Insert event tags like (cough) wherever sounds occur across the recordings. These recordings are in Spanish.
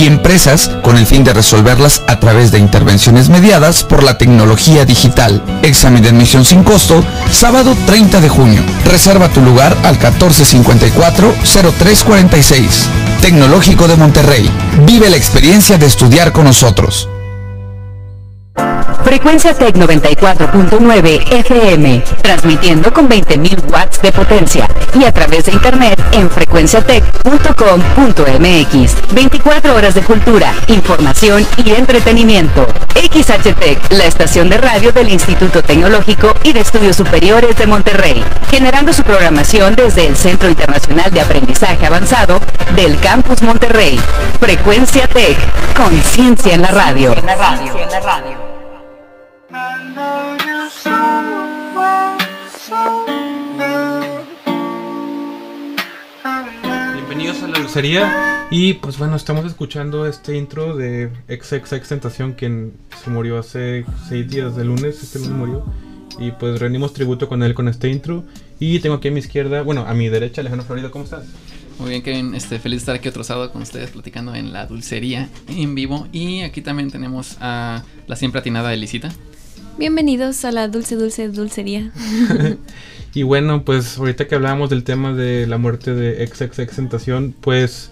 y empresas con el fin de resolverlas a través de intervenciones mediadas por la tecnología digital. Examen de admisión sin costo, sábado 30 de junio. Reserva tu lugar al 1454-0346. Tecnológico de Monterrey. Vive la experiencia de estudiar con nosotros. Frecuencia Tech 94.9 FM, transmitiendo con 20.000 watts de potencia y a través de internet en frecuenciatech.com.mx. 24 horas de cultura, información y entretenimiento. XHTech, la estación de radio del Instituto Tecnológico y de Estudios Superiores de Monterrey, generando su programación desde el Centro Internacional de Aprendizaje Avanzado del Campus Monterrey. Frecuencia Tech, conciencia en la radio. En la radio. En la radio. Bienvenidos a la dulcería y pues bueno, estamos escuchando este intro de XXX Tentación quien se murió hace seis días de lunes, este lunes murió y pues rendimos tributo con él con este intro y tengo aquí a mi izquierda, bueno a mi derecha Alejandro Florido, ¿cómo estás? Muy bien, Kevin. Este, feliz de estar aquí otro sábado con ustedes platicando en la dulcería en vivo. Y aquí también tenemos a la siempre atinada Elisita. Bienvenidos a la dulce, dulce, dulcería. (laughs) y bueno, pues ahorita que hablábamos del tema de la muerte de XXX Tentación, pues,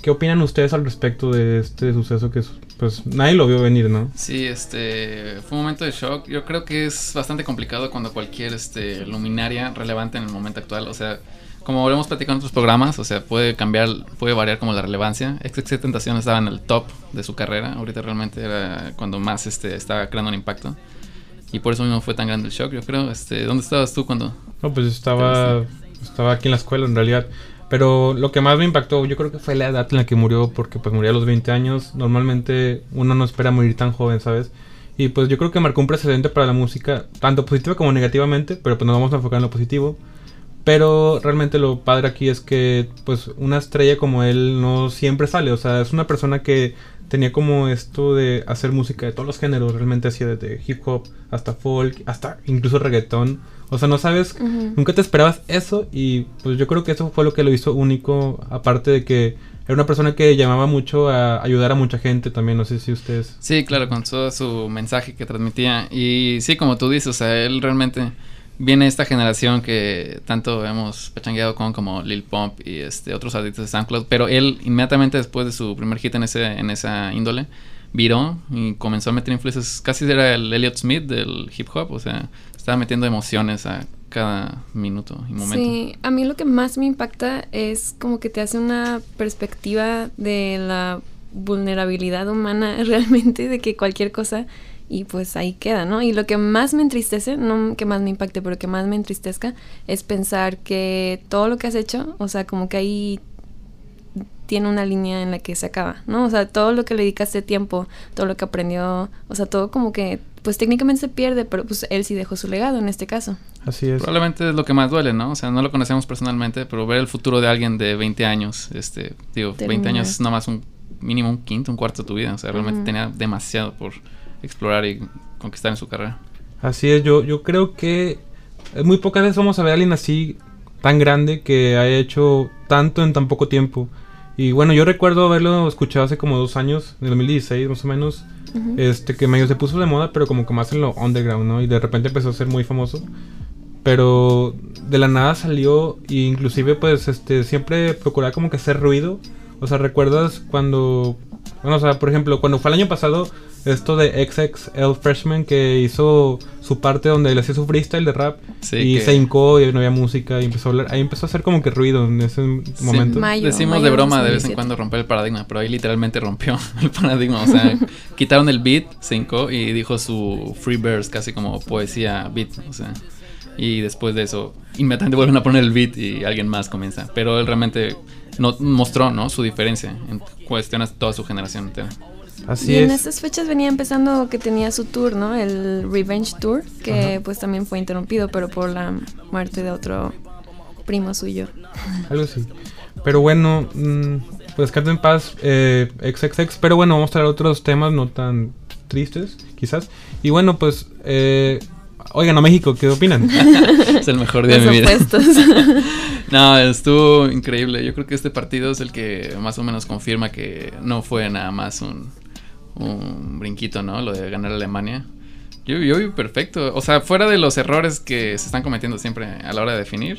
¿qué opinan ustedes al respecto de este suceso que pues nadie lo vio venir, ¿no? Sí, este fue un momento de shock. Yo creo que es bastante complicado cuando cualquier este luminaria relevante en el momento actual, o sea, como habremos platicado en otros programas, o sea, puede cambiar, puede variar como la relevancia. XXX Tentación estaba en el top de su carrera, ahorita realmente era cuando más este estaba creando un impacto. Y por eso mismo fue tan grande el shock, yo creo. Este, ¿Dónde estabas tú cuando...? No, pues estaba, estaba aquí en la escuela en realidad. Pero lo que más me impactó, yo creo que fue la edad en la que murió, porque pues murió a los 20 años. Normalmente uno no espera morir tan joven, ¿sabes? Y pues yo creo que marcó un precedente para la música, tanto positiva como negativamente, pero pues nos vamos a enfocar en lo positivo. Pero realmente lo padre aquí es que pues una estrella como él no siempre sale, o sea, es una persona que tenía como esto de hacer música de todos los géneros, realmente hacía desde hip hop hasta folk, hasta incluso reggaetón. O sea, no sabes, nunca te esperabas eso y pues yo creo que eso fue lo que lo hizo único, aparte de que era una persona que llamaba mucho a ayudar a mucha gente también, no sé si ustedes... Sí, claro, con todo su mensaje que transmitía. Y sí, como tú dices, o sea, él realmente viene esta generación que tanto hemos pachangueado con como Lil Pump y este otros artistas de SoundCloud, pero él inmediatamente después de su primer hit en ese en esa índole viró y comenzó a meter influencias, casi era el Elliot Smith del hip hop, o sea, estaba metiendo emociones a cada minuto y momento. Sí, a mí lo que más me impacta es como que te hace una perspectiva de la vulnerabilidad humana (laughs) realmente, de que cualquier cosa y pues ahí queda, ¿no? Y lo que más me entristece, no que más me impacte, pero que más me entristezca, es pensar que todo lo que has hecho, o sea, como que ahí tiene una línea en la que se acaba, ¿no? O sea, todo lo que le dedicaste tiempo, todo lo que aprendió, o sea, todo como que, pues técnicamente se pierde, pero pues él sí dejó su legado en este caso. Así es. Probablemente es lo que más duele, ¿no? O sea, no lo conocemos personalmente, pero ver el futuro de alguien de 20 años, este, digo, 20 años es nomás un mínimo un quinto, un cuarto de tu vida, o sea, realmente tenía demasiado por explorar y conquistar en su carrera. Así es, yo, yo creo que muy pocas veces vamos a ver a alguien así tan grande que haya hecho tanto en tan poco tiempo. Y bueno, yo recuerdo haberlo escuchado hace como dos años, en 2016 más o menos, este que medio se puso de moda, pero como que más en lo underground, ¿no? Y de repente empezó a ser muy famoso. Pero de la nada salió e inclusive pues este siempre procuraba como que hacer ruido. O sea, ¿recuerdas cuando bueno, o sea, por ejemplo, cuando fue el año pasado esto de XXL Freshman que hizo su parte donde le hacía su freestyle de rap y se hincó y no había música y empezó a hablar, ahí empezó a hacer como que ruido en ese momento. Decimos de broma de vez en cuando romper el paradigma, pero ahí literalmente rompió (laughs) el paradigma, o sea, quitaron el beat, se hincó y dijo su free verse casi como poesía beat, o sea, y después de eso inmediatamente vuelven a poner el beat y alguien más comienza, pero él realmente no, mostró, ¿no? Su diferencia en cuestiones de toda su generación entera. Así y en estas fechas venía empezando que tenía su tour, ¿no? El Revenge Tour, que pues también fue interrumpido, pero por la muerte de otro primo suyo. (laughs) Algo así. Pero bueno, mm, pues descanse en paz, eh, XXX. Pero bueno, vamos a traer otros temas no tan tristes, quizás. Y bueno, pues eh, oigan a México, ¿qué opinan? (laughs) es el mejor día de mi vida. (laughs) No, estuvo increíble. Yo creo que este partido es el que más o menos confirma que no fue nada más un, un brinquito, ¿no? Lo de ganar a Alemania. Yo, yo vi perfecto. O sea, fuera de los errores que se están cometiendo siempre a la hora de definir,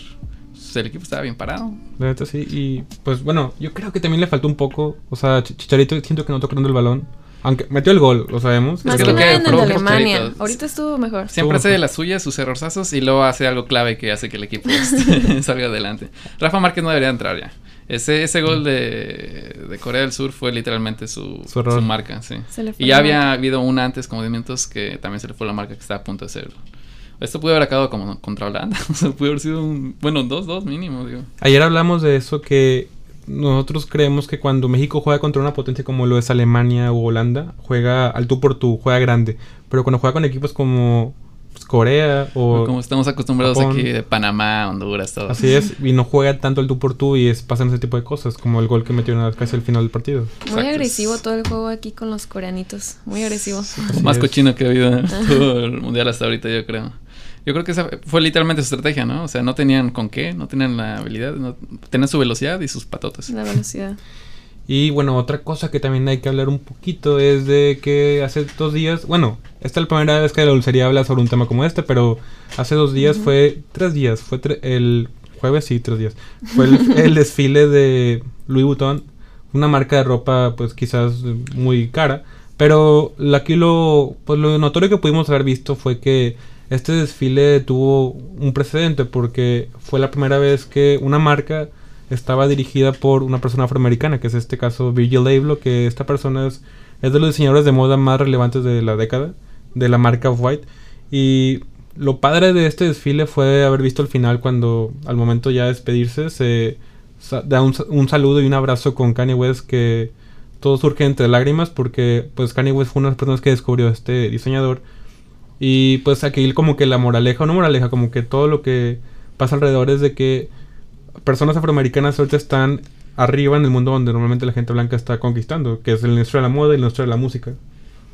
pues, el equipo estaba bien parado. La neta sí, y pues bueno, yo creo que también le faltó un poco, o sea, Ch- Chicharito siento que no tocando el balón, aunque metió el gol, lo sabemos. Más que que lo nada que en el de probó Alemania. Chicharito. Ahorita estuvo mejor. Siempre hace de las suyas sus errorzazos y luego hace algo clave que hace que el equipo (laughs) salga adelante. Rafa Márquez no debería entrar ya. Ese, ese gol de, de Corea del Sur fue literalmente su, Su marca, sí. Se le fue Y ya había marca. habido una antes, como 10 minutos, que también se le fue la marca que estaba a punto de ser. Esto pudo haber acabado como contra Holanda. (laughs) o sea, pudo haber sido un. Bueno, 2-2 mínimo, digo. Ayer hablamos de eso que nosotros creemos que cuando México juega contra una potencia como lo es Alemania o Holanda, juega al tú por tú, juega grande, pero cuando juega con equipos como pues, Corea o Como estamos acostumbrados Japón. aquí de Panamá, Honduras, todo. así es, y no juega tanto al tú por tú y es, pasan ese tipo de cosas, como el gol que metieron casi al final del partido. Muy Exacto. agresivo todo el juego aquí con los coreanitos. Muy agresivo. Así Más es. cochino que ha habido en todo el mundial hasta ahorita, yo creo. Yo creo que esa fue literalmente su estrategia, ¿no? O sea, no tenían con qué, no tenían la habilidad, no, tenían su velocidad y sus patotas. La velocidad. Y bueno, otra cosa que también hay que hablar un poquito es de que hace dos días, bueno, esta es la primera vez que la dulcería habla sobre un tema como este, pero hace dos días fue, tres días, fue tre- el jueves, sí, tres días, fue el, (laughs) el desfile de Louis Vuitton, una marca de ropa pues quizás muy cara, pero aquí lo, pues lo notorio que pudimos haber visto fue que este desfile tuvo un precedente porque fue la primera vez que una marca estaba dirigida por una persona afroamericana, que es este caso Virgil Abloh, que esta persona es, es de los diseñadores de moda más relevantes de la década, de la marca Off-White. Y lo padre de este desfile fue haber visto al final cuando al momento ya de despedirse se da un, un saludo y un abrazo con Kanye West que todo surge entre lágrimas porque pues Kanye West fue una de las personas que descubrió este diseñador y pues aquí como que la moraleja, o no moraleja, como que todo lo que pasa alrededor es de que personas afroamericanas ahorita están arriba en el mundo donde normalmente la gente blanca está conquistando, que es la industria de la moda y la industria de la música.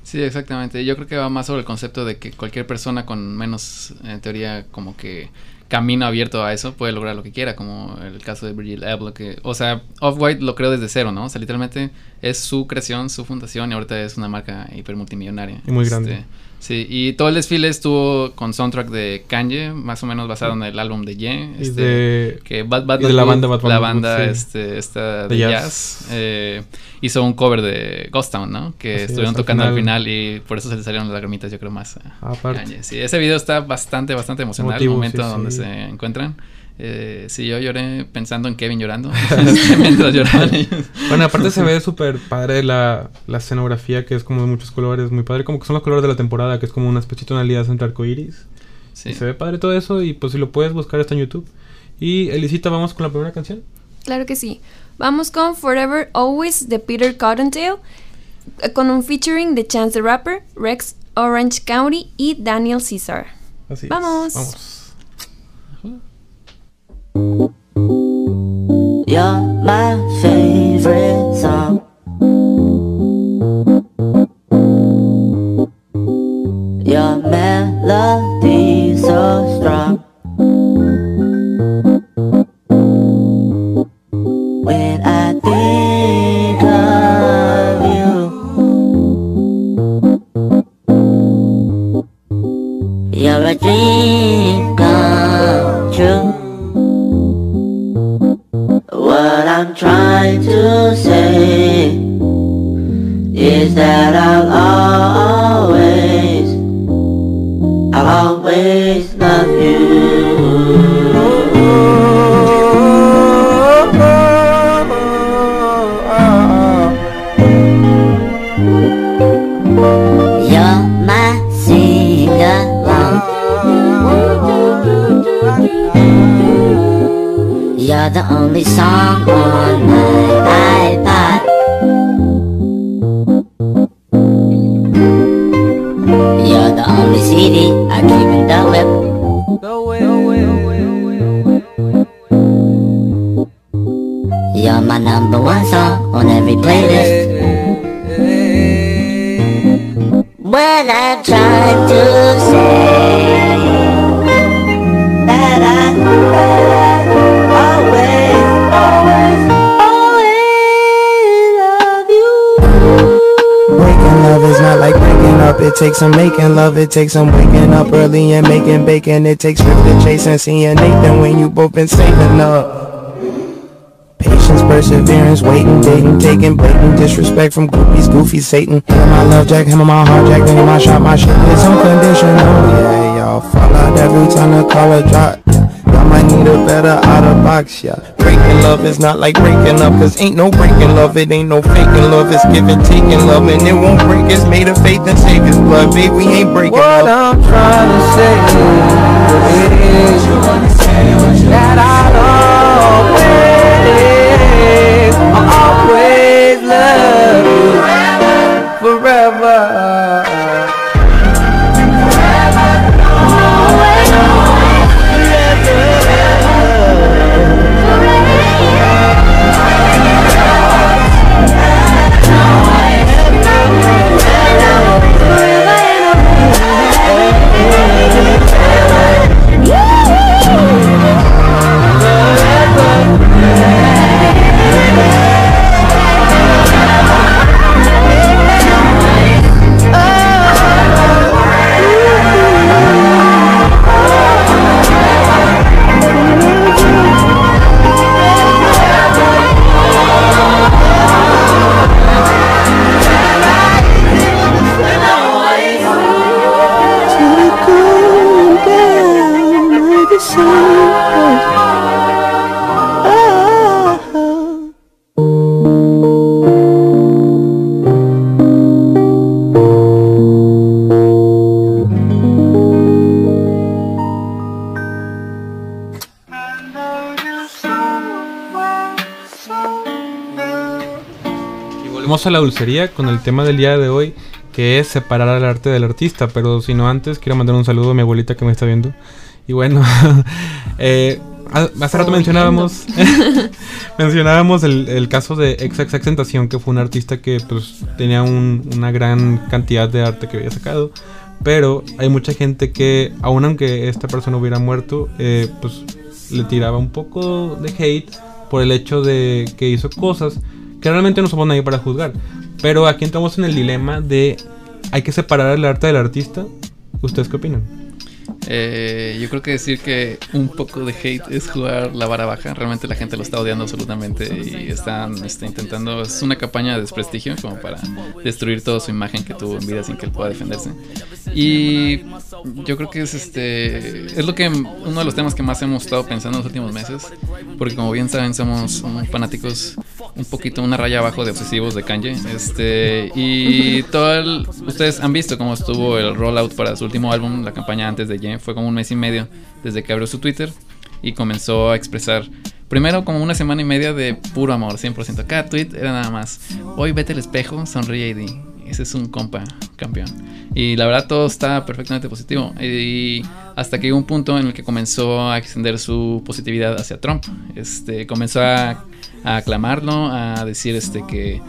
Sí, exactamente. Yo creo que va más sobre el concepto de que cualquier persona con menos, en teoría, como que camino abierto a eso puede lograr lo que quiera, como el caso de Virgil Abloh, que, o sea, Off-White lo creó desde cero, ¿no? O sea, literalmente es su creación, su fundación y ahorita es una marca hiper multimillonaria. Y muy grande. Sí, y todo el desfile estuvo con soundtrack de Kanye, más o menos basado en el álbum de Ye. Y este, de- que Bad Bad y de la banda Bad la banda este, esta De jazz. jazz, eh, hizo un cover de Ghost Town, ¿no? Que Así estuvieron tocando al final. final y por eso se le salieron las lagrimitas, yo creo más. a Aparte. Kanye. Sí, ese video está bastante, bastante emocional, Emotivo, el momento sí, donde sí. se encuentran. Eh, sí, yo lloré pensando en Kevin llorando (laughs) mientras lloraban ellos. Bueno, aparte se ve súper padre la, la escenografía, que es como de muchos colores, muy padre, como que son los colores de la temporada, que es como una especie de tonalidad entre arcoiris. Sí. Se ve padre todo eso, y pues si lo puedes buscar está en YouTube. Y Elisita, vamos con la primera canción. Claro que sí. Vamos con Forever Always de Peter Cottontail, eh, con un featuring de Chance the Rapper, Rex Orange County y Daniel Caesar. Así es. Vamos. You're my favorite You're the only song on my iPod. You're the only CD I keep in the whip. You're my number one song on every playlist. When I'm trying to say up. It takes some making love. It takes some waking up early and making bacon. It takes swift chase and seeing Nathan when you both been saving up. Patience, perseverance, waiting, dating, taking blatant disrespect from goofies, goofy Satan. Him my love jack, him on my heart jack, then my shot, my shit is unconditional. Yeah, y'all fall out every time the collar drop. Y'all might need a better out of box, yeah. Breaking love is not like breaking up, cause ain't no breaking love, it ain't no faking love, it's giving, taking love, and it won't break, it's made of faith and Savior's blood, babe, we ain't breaking what up. I'm trying to say is that I'll always, I'll always love you forever. A la dulcería con el tema del día de hoy, que es separar al arte del artista. Pero si no antes, quiero mandar un saludo a mi abuelita que me está viendo. Y bueno, (laughs) eh, ha- hace rato mencionábamos (laughs) (laughs) mencionábamos el, el caso de Tentación, que fue un artista que pues tenía un- una gran cantidad de arte que había sacado. Pero hay mucha gente que, aun aunque esta persona hubiera muerto, eh, pues le tiraba un poco de hate por el hecho de que hizo cosas que realmente no somos nadie para juzgar. Pero aquí entramos en el dilema de hay que separar el arte del artista. ¿Ustedes qué opinan? Eh, yo creo que decir que un poco de hate es jugar la vara baja. Realmente la gente lo está odiando absolutamente y están este, intentando. Es una campaña de desprestigio como para destruir toda su imagen que tuvo en vida sin que él pueda defenderse. Y yo creo que es este. Es lo que uno de los temas que más hemos estado pensando en los últimos meses. Porque como bien saben, somos fanáticos un poquito una raya abajo de obsesivos de Kanye. Este. Y todo el- Ustedes han visto cómo estuvo el rollout para su último álbum, la campaña antes de Ye. Fue como un mes y medio desde que abrió su Twitter y comenzó a expresar. Primero como una semana y media de puro amor, 100%. Cada tweet era nada más. Hoy vete al espejo, sonríe y di. Ese es un compa campeón. Y la verdad todo está perfectamente positivo. Y hasta que llegó un punto en el que comenzó a extender su positividad hacia Trump. Este, comenzó a, a aclamarlo, a decir este que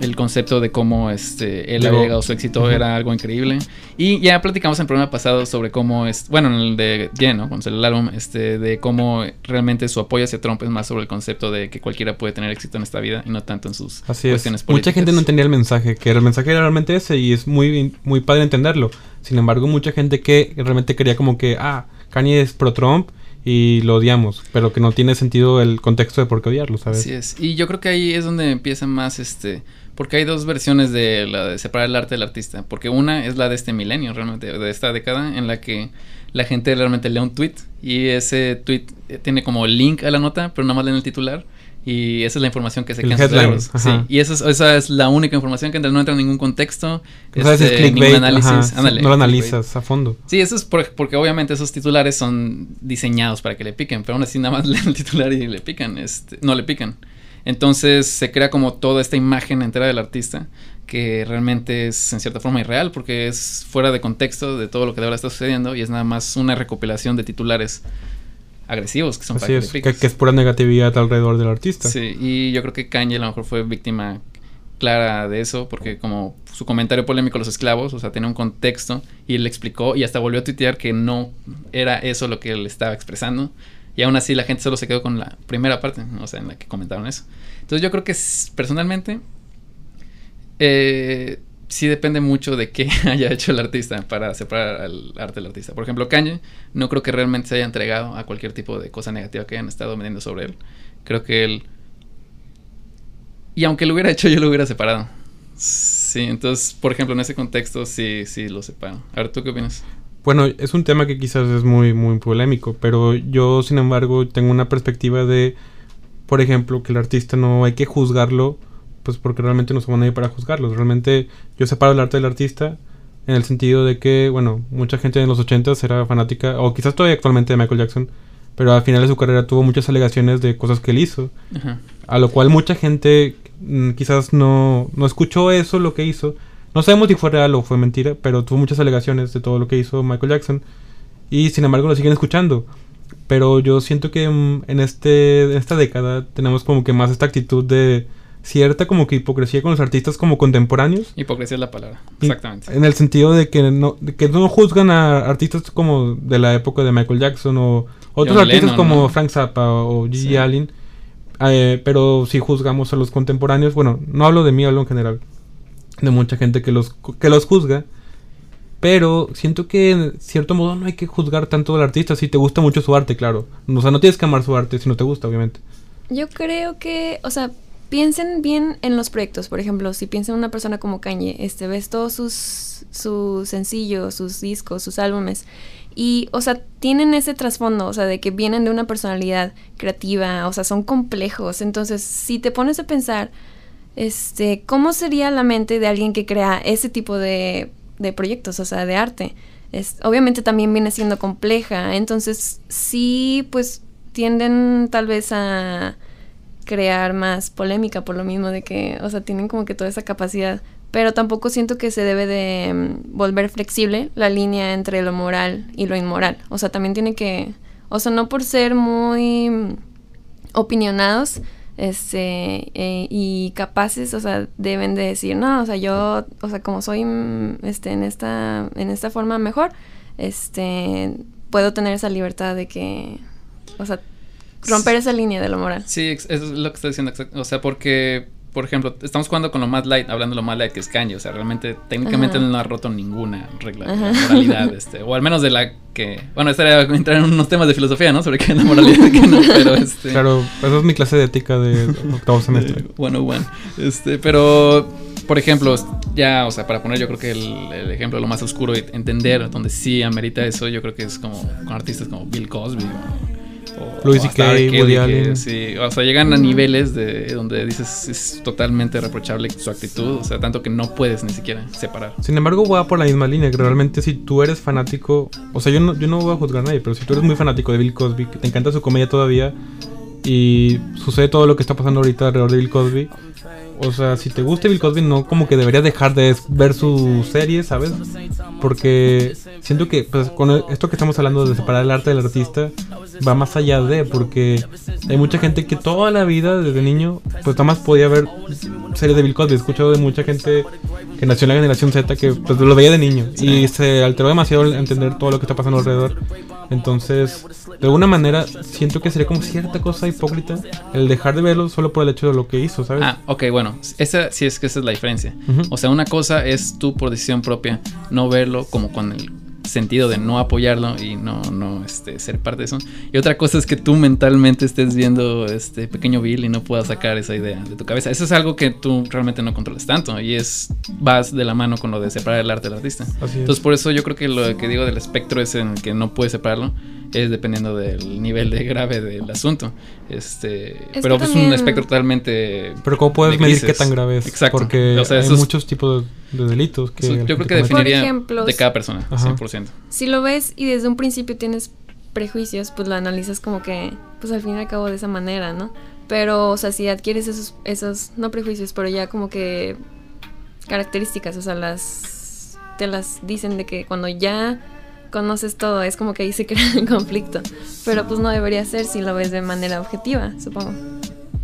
el concepto de cómo este él Llegó. había llegado a su éxito era algo increíble. Y ya platicamos en el programa pasado sobre cómo es, bueno, en el de Jen, ¿no? Cuando salió el álbum, este, de cómo realmente su apoyo hacia Trump es más sobre el concepto de que cualquiera puede tener éxito en esta vida y no tanto en sus Así es. cuestiones Mucha políticas. gente no entendía el mensaje, que el mensaje era realmente ese y es muy, muy padre entenderlo. Sin embargo, mucha gente que realmente quería como que, ah, Kanye es pro Trump y lo odiamos, pero que no tiene sentido el contexto de por qué odiarlo, ¿sabes? Así es. Y yo creo que ahí es donde empieza más este. Porque hay dos versiones de la de separar el arte del artista. Porque una es la de este milenio, realmente, de esta década, en la que la gente realmente lee un tweet y ese tweet eh, tiene como link a la nota, pero nada más leen el titular. Y esa es la información que se queda en sus. Sí. Y esa es, esa es la única información que entra, no entra en ningún contexto. Si es este, clickbait, ningún análisis. Ándale, no lo clickbait. analizas a fondo. Sí, eso es por- porque obviamente esos titulares son diseñados para que le piquen, pero aún así nada más (laughs) leen el titular y le pican, este, no le pican. Entonces se crea como toda esta imagen entera del artista que realmente es en cierta forma irreal porque es fuera de contexto de todo lo que de ahora está sucediendo y es nada más una recopilación de titulares agresivos que son Así es, que es pura negatividad alrededor del artista. Sí, y yo creo que Kanye a lo mejor fue víctima clara de eso, porque como su comentario polémico a los esclavos, o sea, tenía un contexto y él explicó y hasta volvió a tuitear que no era eso lo que él estaba expresando. Y aún así la gente solo se quedó con la primera parte, o sea, en la que comentaron eso. Entonces yo creo que personalmente, eh, sí depende mucho de qué (laughs) haya hecho el artista para separar al arte del artista. Por ejemplo, Kanye no creo que realmente se haya entregado a cualquier tipo de cosa negativa que hayan estado vendiendo sobre él. Creo que él... Y aunque lo hubiera hecho, yo lo hubiera separado. Sí, entonces, por ejemplo, en ese contexto sí, sí lo separo. A ver, ¿tú qué opinas? Bueno, es un tema que quizás es muy, muy polémico, pero yo, sin embargo, tengo una perspectiva de, por ejemplo, que el artista no hay que juzgarlo, pues porque realmente no somos nadie para juzgarlo. Realmente yo separo el arte del artista en el sentido de que, bueno, mucha gente en los 80 era fanática, o quizás todavía actualmente de Michael Jackson, pero al final de su carrera tuvo muchas alegaciones de cosas que él hizo, Ajá. a lo cual mucha gente mm, quizás no, no escuchó eso, lo que hizo. No sabemos si fue real o fue mentira, pero tuvo muchas alegaciones de todo lo que hizo Michael Jackson. Y sin embargo lo siguen escuchando. Pero yo siento que mm, en, este, en esta década tenemos como que más esta actitud de cierta como que hipocresía con los artistas como contemporáneos. Hipocresía es la palabra. Y- Exactamente. En el sentido de que no, de que no juzgan a artistas como de la época de Michael Jackson o otros John artistas Lennon, como ¿no? Frank Zappa o Gigi Sí. Allen. Eh, pero si juzgamos a los contemporáneos, bueno, no hablo de mí, hablo en general. De mucha gente que los, que los juzga. Pero siento que en cierto modo no hay que juzgar tanto al artista si te gusta mucho su arte, claro. O sea, no tienes que amar su arte si no te gusta, obviamente. Yo creo que, o sea, piensen bien en los proyectos. Por ejemplo, si piensan en una persona como Kanye, este, ves todos sus, sus sencillos, sus discos, sus álbumes. Y, o sea, tienen ese trasfondo, o sea, de que vienen de una personalidad creativa, o sea, son complejos. Entonces, si te pones a pensar, este, ¿cómo sería la mente de alguien que crea ese tipo de, de proyectos, o sea, de arte? Es, obviamente también viene siendo compleja, entonces sí, pues tienden tal vez a crear más polémica por lo mismo de que, o sea, tienen como que toda esa capacidad, pero tampoco siento que se debe de mm, volver flexible la línea entre lo moral y lo inmoral, o sea, también tiene que, o sea, no por ser muy mm, opinionados, este eh, y capaces, o sea, deben de decir, no, o sea, yo, o sea, como soy mm, este en esta en esta forma mejor, este puedo tener esa libertad de que o sea, romper esa línea de lo moral. Sí, es lo que estoy diciendo. O sea, porque, por ejemplo, estamos jugando con lo más light, hablando de lo más light que es Kanye. O sea, realmente, técnicamente Ajá. él no ha roto ninguna regla de la moralidad, (laughs) este, o al menos de la que. Bueno, estaría entrar en unos temas de filosofía, ¿no? Sobre qué es la moralidad y qué no, pero (laughs) este. Claro, esa es mi clase de ética de octavo (laughs) semestre. 101. Este, pero, por ejemplo, ya, o sea, para poner yo creo que el, el ejemplo de lo más oscuro y entender donde sí amerita eso, yo creo que es como con artistas como Bill Cosby o, o- Louis C.K., Woody Allen. Sí, o sea, llegan a niveles de donde dices es totalmente reprochable su actitud, o sea, tanto que no puedes ni siquiera separar. Sin embargo, va por la misma línea, que realmente si tú eres fanático, o sea, yo no, yo no voy a juzgar a nadie, pero si tú eres muy fanático de Bill Cosby, que te encanta su comedia todavía, y sucede todo lo que está pasando ahorita alrededor de Bill Cosby, o sea, si te gusta Bill Cosby, no como que deberías dejar de ver su serie, ¿sabes? Porque siento que pues, con esto que estamos hablando de separar el arte del artista, va más allá de, porque hay mucha gente que toda la vida, desde niño, pues nada más podía ver series de Bill Cosby. He escuchado de mucha gente que nació en la generación Z que pues lo veía de niño y se alteró demasiado el entender todo lo que está pasando alrededor. Entonces, de alguna manera, siento que sería como cierta cosa hipócrita el dejar de verlo solo por el hecho de lo que hizo, ¿sabes? Ah, ok, bueno, esa sí es que esa es la diferencia. O sea, una cosa es tú por decisión propia no verlo como con el sentido de no apoyarlo y no, no este, ser parte de eso. Y otra cosa es que tú mentalmente estés viendo este pequeño Bill y no puedas sacar esa idea de tu cabeza. Eso es algo que tú realmente no controlas tanto y es vas de la mano con lo de separar el arte del artista. Entonces por eso yo creo que lo que digo del espectro es en el que no puedes separarlo es dependiendo del nivel de grave del asunto. Este, pero es un espectro totalmente Pero ¿cómo puedes de medir qué tan grave es? Exacto. Porque O sea, hay muchos tipos de, de delitos que... Yo creo que definiría ejemplo, de cada persona, Ajá. 100%. Si lo ves y desde un principio tienes prejuicios, pues lo analizas como que, pues al fin y al cabo de esa manera, ¿no? Pero, o sea, si adquieres esos, esos, no prejuicios, pero ya como que características, o sea, las, te las dicen de que cuando ya conoces todo, es como que ahí se (laughs) crea el conflicto. Pero pues no debería ser si lo ves de manera objetiva, supongo.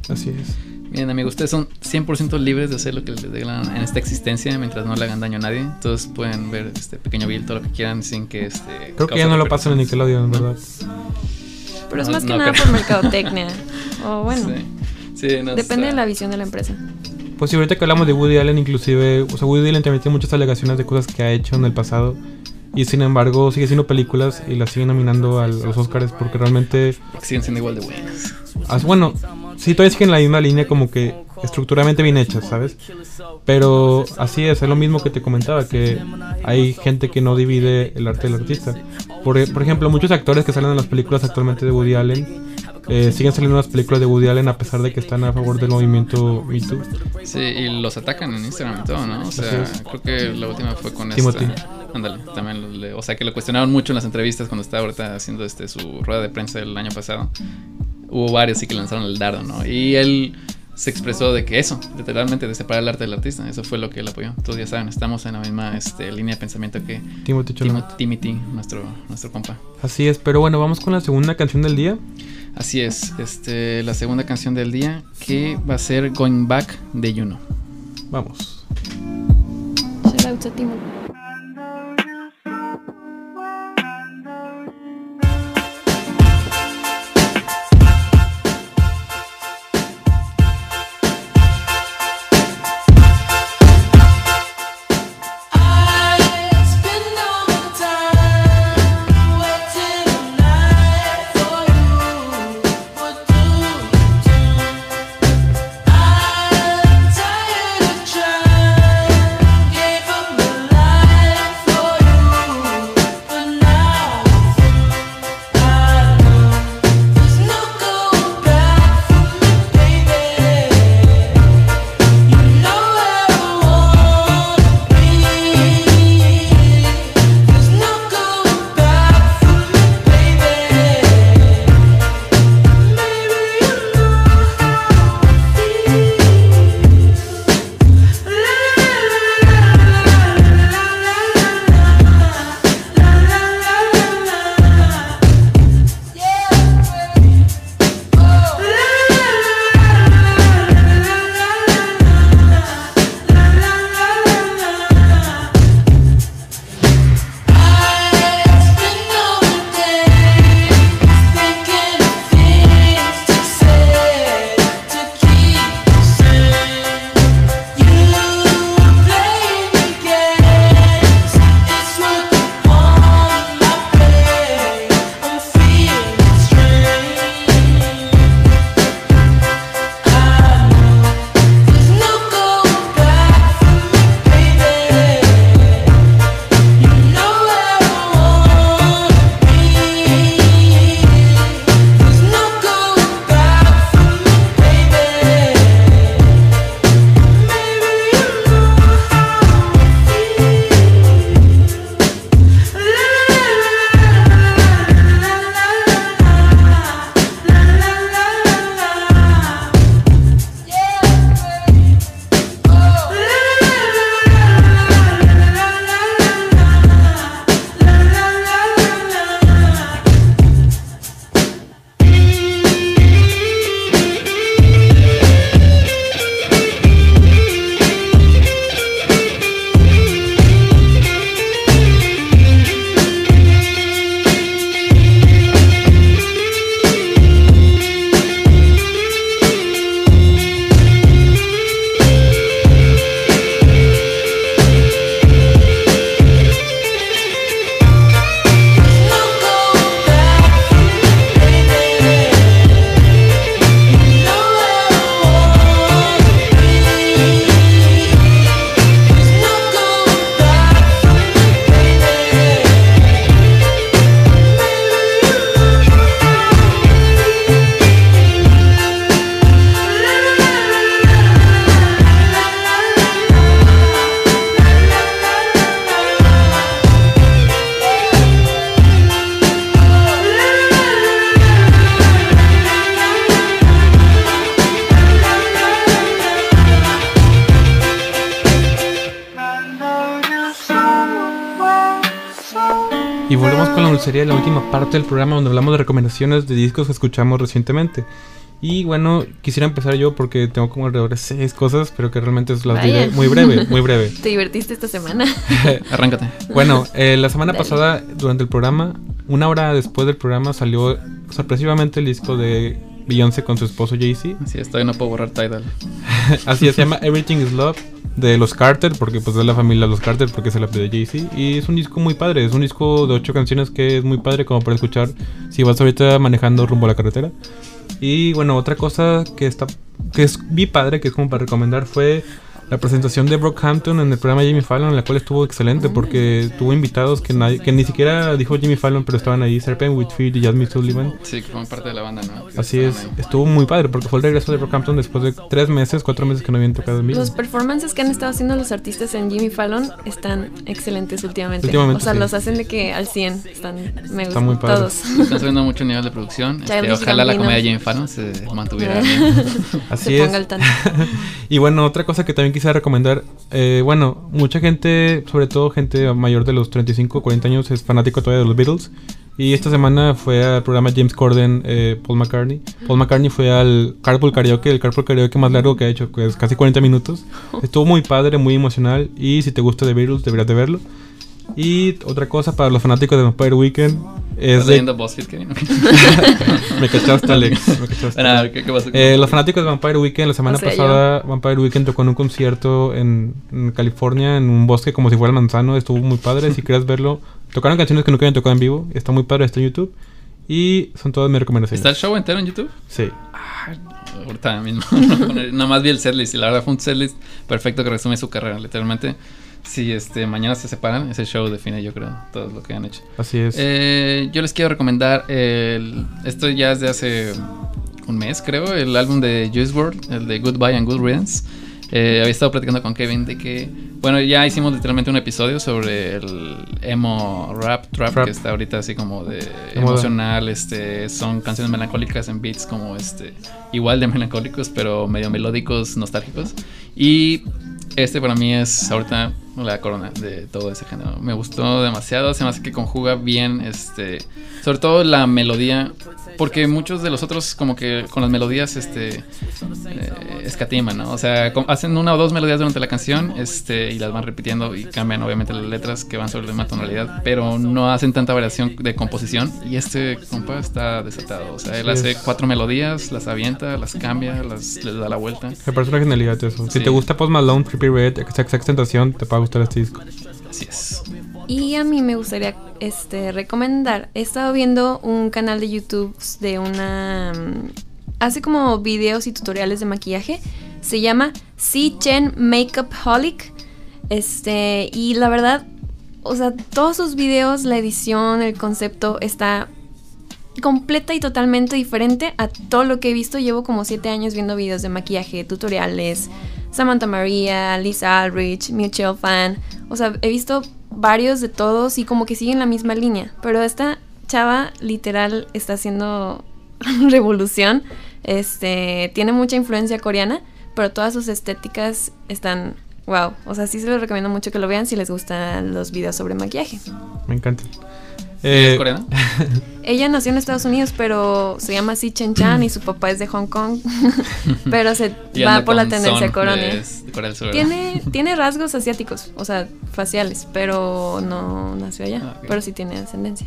Así es. Bien, amigos, ustedes son 100% libres de hacer lo que les dé en esta existencia mientras no le hagan daño a nadie. Entonces pueden ver este pequeño Bill todo lo que quieran sin que este. Creo que ya no lo pasan en. Nickelodeon, ¿verdad? Pero es No, más que no nada creo. por mercadotecnia. (laughs) O bueno, Sí. Sí, no, depende está- de la visión de la empresa. Pues sí, ahorita que hablamos de Woody Allen, inclusive, o sea, Woody Allen también tiene muchas alegaciones de cosas que ha hecho en el pasado. Y sin embargo, sigue haciendo películas y las sigue nominando al- a los Oscars porque realmente Siguen siendo igual de buenas. Bueno, sí, todavía siguen la misma línea como que estructuralmente bien hechas, ¿sabes? Pero así es, es lo mismo que te comentaba, que hay gente que no divide el arte del artista. Por, por ejemplo, muchos actores que salen en las películas actualmente de Woody Allen eh, siguen saliendo en las películas de Woody Allen a pesar de que están a favor del movimiento Me Too. Sí, y los atacan en Instagram y todo, ¿no? O sea, creo que la última fue con Timothy. esta. Ándale, también le- o sea, que lo cuestionaron mucho en las entrevistas cuando estaba ahorita haciendo este su rueda de prensa el año pasado. Hubo varios sí que lanzaron el dardo, ¿no? Y él se expresó de que eso, literalmente de separar el arte del artista, eso fue lo que él apoyó. Todos ya saben, estamos en la misma este, línea de pensamiento que Timothy Timothy, nuestro, nuestro compa. Así es, pero bueno, vamos con la segunda canción del día. Así es, este, la segunda canción del día que va a ser Going Back de Juno. Vamos. Con la última parte del programa donde hablamos de recomendaciones de discos que escuchamos recientemente. Y bueno, quisiera empezar yo porque tengo como alrededor de seis cosas, pero que realmente las Vaya. diré muy breve, muy breve. (laughs) ¿Te divertiste esta semana? (laughs) Arráncate. Bueno, eh, la semana Dale. pasada, durante el programa, una hora después del programa, salió sorpresivamente el disco de Beyoncé con su esposo Jay-Z. Así es, todavía no puedo borrar Tidal. (laughs) Así es, se llama Everything is Love de los Carter, porque pues es la familia de los Carter, porque se la de Jay-Z. Y es un disco muy padre, es un disco de ocho canciones que es muy padre como para escuchar si vas ahorita manejando rumbo a la carretera. Y bueno, otra cosa que está que es vi padre, que es como para recomendar, fue la presentación de Brockhampton en el programa Jimmy Fallon, en la cual estuvo excelente porque tuvo invitados que nadie, que ni siquiera dijo Jimmy Fallon, pero estaban ahí, Serpent Whitfield y Jasmine Sullivan. Sí, que forman parte de la banda, ¿no? Que Así es, ahí. estuvo muy padre porque fue el regreso de Brockhampton después de tres meses, cuatro meses que no habían tocado en vivo. Los performances que han estado haciendo los artistas en Jimmy Fallon están excelentes últimamente. Últimamente, o sea, sí. los hacen de que al 100 están me Está gustan muy padre. todos. (laughs) Están subiendo mucho nivel de producción. Este, ojalá la comedia de Jimmy Fallon se mantuviera (laughs) bien. Así Se es. ponga al tanto. (laughs) y bueno, otra cosa que también quisiera recomendar, eh, bueno, mucha gente, sobre todo gente mayor de los 35, 40 años, es fanático todavía de los Beatles. Y esta semana fue al programa James Corden, eh, Paul McCartney. Paul McCartney fue al Carpool Karaoke, el Carpool Karaoke más largo que ha hecho, que es casi 40 minutos. (laughs) Estuvo muy padre, muy emocional. Y si te gusta The Beatles, deberías de verlo. Y otra cosa para los fanáticos de Vampire Weekend es ¿Estás de... leyendo BuzzFeed, Kevin? (laughs) me cachaste, Alex. Me (laughs) cachaste. Bueno, a ver, ¿qué, qué pasó? Eh, los fanáticos de Vampire Weekend, la semana O sea, pasada, Vampire Weekend tocó en un concierto en, en California, en un bosque como si fuera el manzano. Estuvo muy padre. si (laughs) quieres verlo, tocaron canciones que nunca habían tocado en vivo. Está muy padre, está en YouTube. Y son todas mis recomendaciones. ¿Está el show entero en YouTube? Sí. Ahorita mismo. Nada más vi el setlist y la verdad fue un setlist perfecto que resume su carrera. Literalmente, si este mañana se separan, ese show define, yo creo, todo lo que han hecho. Así es. Eh, yo les quiero recomendar el, esto ya es de hace un mes, creo, el álbum de Juice WRLD, el de Goodbye and Good Riddance. Eh, había estado platicando con Kevin de que, bueno, ya hicimos literalmente un episodio sobre el emo rap trap Rap. que está ahorita así como de De moda. emocional, este, son canciones melancólicas en beats como este, igual de melancólicos, pero medio melódicos, nostálgicos. Y este para mí es ahorita la corona de todo ese género. Me gustó demasiado, se me hace que conjuga bien, este, sobre todo la melodía, porque muchos de los otros como que con las melodías, este, eh, escatiman, ¿no? O sea, hacen una o dos melodías durante la canción, este, y las van repitiendo y cambian obviamente las letras que van sobre la misma tonalidad, pero no hacen tanta variación de composición. Y este compa está desatado, o sea, él hace cuatro melodías, las avienta, las cambia, las les da la vuelta. Me parece una genialidad eso. Si Sí. te gusta Post Malone, Trippie Red, Sex Tentación, te a gustar este disco. Así es. Y a mí me gustaría este, recomendar. He estado viendo un canal de YouTube de una. mm, Hace como videos y tutoriales de maquillaje. Se llama C. Chen Makeup Holic. Este, y la verdad, o sea, todos sus videos, la edición, el concepto está completa y totalmente diferente a todo lo que he visto. Llevo como 7 años viendo videos de maquillaje, tutoriales, Samantha Maria, Lisa Aldrich, Mutual Fan. O sea, he visto varios de todos y como que siguen la misma línea. Pero esta chava literal está haciendo (laughs) revolución. Este, tiene mucha influencia coreana, pero todas sus estéticas están wow. O sea, sí se los recomiendo mucho que lo vean si les gustan los videos sobre maquillaje. Me ¿Es Eh, coreano? (laughs) Ella nació en Estados Unidos, pero se llama Si Chen Chan y su papá es de Hong Kong. (laughs) pero se (laughs) va por la tendencia coreana. Tiene, tiene rasgos asiáticos, o sea, faciales, pero no nació allá. Ah. Pero sí tiene ascendencia.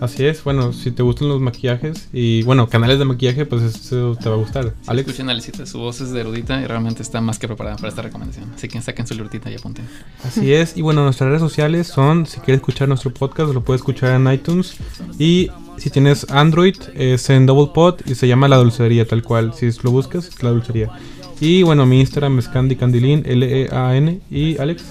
Así es. Bueno, si te gustan los maquillajes y, bueno, canales de maquillaje, pues eso te va a gustar. Alex. Escuchen a Alicita, su voz es de erudita y realmente está más que preparada para esta recomendación. Así que saquen su librita y apunten. Así es, y bueno, nuestras redes sociales son, si quieres escuchar nuestro podcast, lo puedes escuchar en iTunes. Y si tienes Android, es en Double Pod y se llama La Dulcería, tal cual. Si lo buscas, es La Dulcería. Y bueno, mi Instagram es Candy Candilín, L-E-A-N. Y Alex,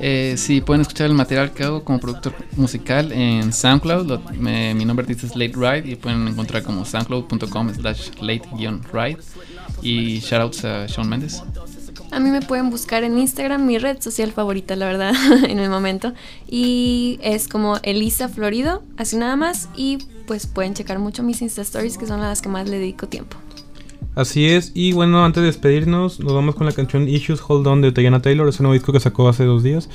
Eh, sí, pueden escuchar el material que hago como productor musical en SoundCloud. Mi nombre artista es Late Ride y pueden encontrar como soundcloud.com slash late-ride. Y shoutouts a Sean Mendes. A mí me pueden buscar en Instagram, mi red social favorita, la verdad, (laughs) en el momento. Y es como Elisa Florido, así nada más. Y pues pueden checar mucho mis Insta Stories, que son las que más le dedico tiempo. Así es. Y bueno, antes de despedirnos, nos vamos con la canción Issues Hold On de Diana Taylor. Es un nuevo disco que sacó hace dos días.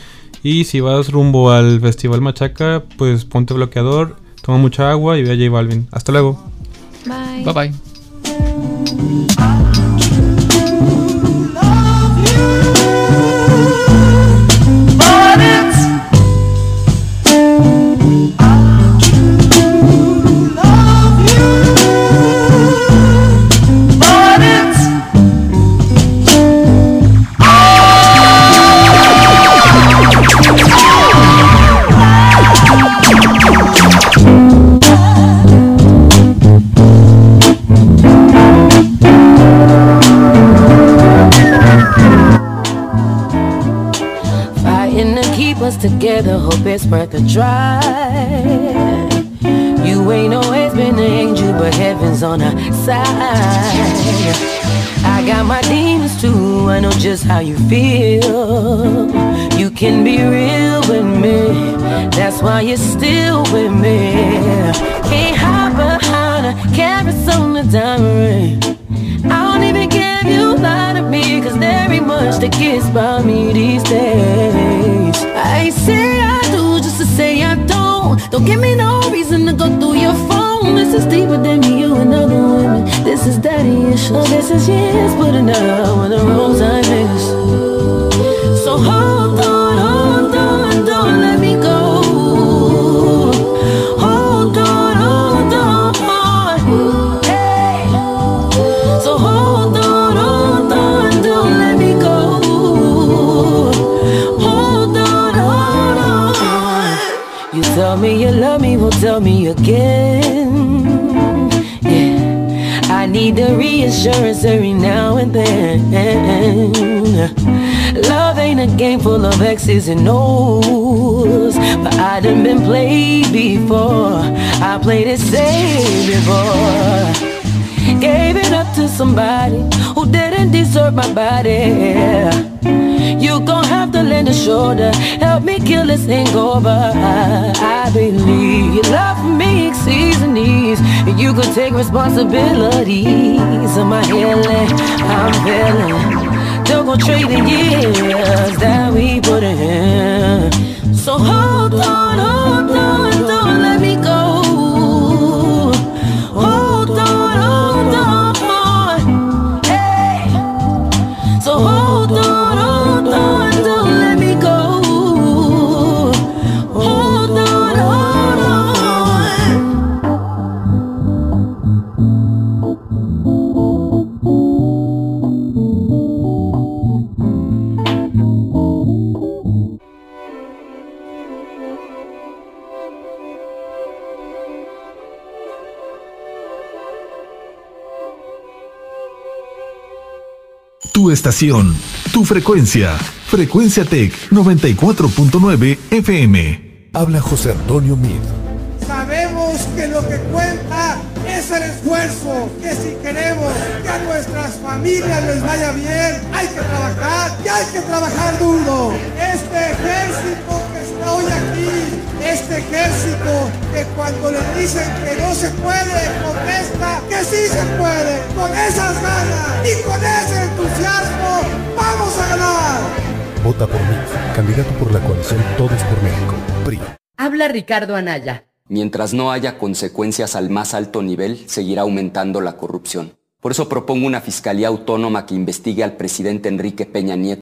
Y si vas rumbo al Festival Machaca, pues ponte bloqueador, toma mucha agua y ve a J Balvin. Hasta luego. Bye. Bye bye. It's worth a try. You ain't always been an angel, but heaven's on our side. I got my demons too, I know just how you feel. You can be real with me, that's why you're still with me. Can't hide behind a carrots on the diamond ring. I don't even if you lie to me, cause there ain't much that gets by me these days. I say Don't give me no reason to go through your phone. This is deeper than me, you and other women. This is daddy issues. Oh, this is years putting out when the wrongs I miss. So hold on, me, me again. Yeah, I need the reassurance every now and then. Love ain't a game full of X's and O's, but I done been played before. I played it safe before. Gave it up to somebody who didn't deserve my body. You gon' have to lend a shoulder, help me kill this hangover. I believe you love me exceeds the needs, and you could take responsibilities of my healing. I'm feeling. Don't go trade the years that we put in. So hold on, hold Tu estación, tu frecuencia. Frecuencia Tech 94.9 FM. Habla José Antonio Mid. Sabemos que lo que cuenta es el esfuerzo, que si queremos que a nuestras familias les vaya bien, hay que trabajar y hay que trabajar duro. Este ejército que está hoy aquí, este ejército que cuando le dicen que no se puede, contesta que sí se puede, con esas ganas y con ese entusiasmo, vamos a ganar. Vota por mí, candidato por la coalición Todos por México. PRI. Habla Ricardo Anaya. Mientras no haya consecuencias al más alto nivel, seguirá aumentando la corrupción. Por eso propongo una fiscalía autónoma que investigue al presidente Enrique Peña Nieto